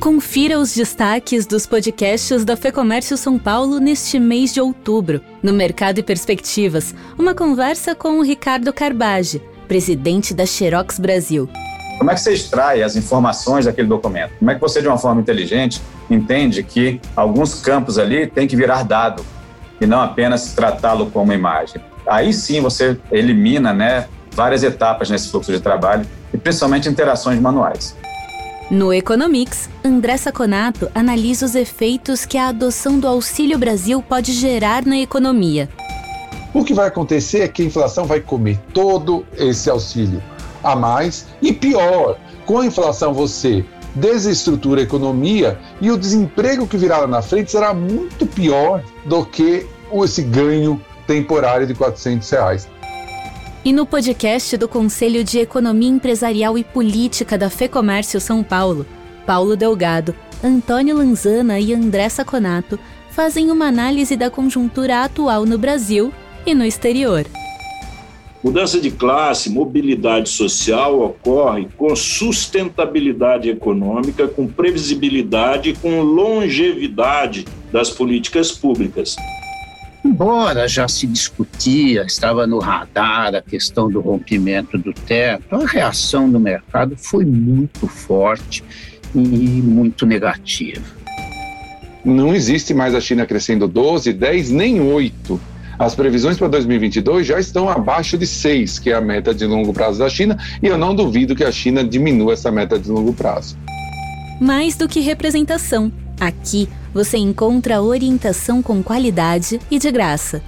Confira os destaques dos podcasts da Fecomércio São Paulo neste mês de outubro. No Mercado e Perspectivas, uma conversa com o Ricardo Carbage, presidente da Xerox Brasil. Como é que você extrai as informações daquele documento? Como é que você, de uma forma inteligente, entende que alguns campos ali têm que virar dado e não apenas tratá-lo como imagem? Aí sim você elimina né, várias etapas nesse fluxo de trabalho e principalmente interações manuais. No Economics, André Saconato analisa os efeitos que a adoção do Auxílio Brasil pode gerar na economia. O que vai acontecer é que a inflação vai comer todo esse auxílio a mais e pior, com a inflação você desestrutura a economia e o desemprego que virá lá na frente será muito pior do que esse ganho temporário de 400 reais. E no podcast do Conselho de Economia Empresarial e Política da FEComércio São Paulo, Paulo Delgado, Antônio Lanzana e André Saconato fazem uma análise da conjuntura atual no Brasil e no exterior. Mudança de classe, mobilidade social ocorre com sustentabilidade econômica, com previsibilidade e com longevidade das políticas públicas. Embora já se discutia, estava no radar a questão do rompimento do teto, a reação do mercado foi muito forte e muito negativa. Não existe mais a China crescendo 12, 10, nem 8. As previsões para 2022 já estão abaixo de 6, que é a meta de longo prazo da China, e eu não duvido que a China diminua essa meta de longo prazo. Mais do que representação, aqui você encontra orientação com qualidade e de graça.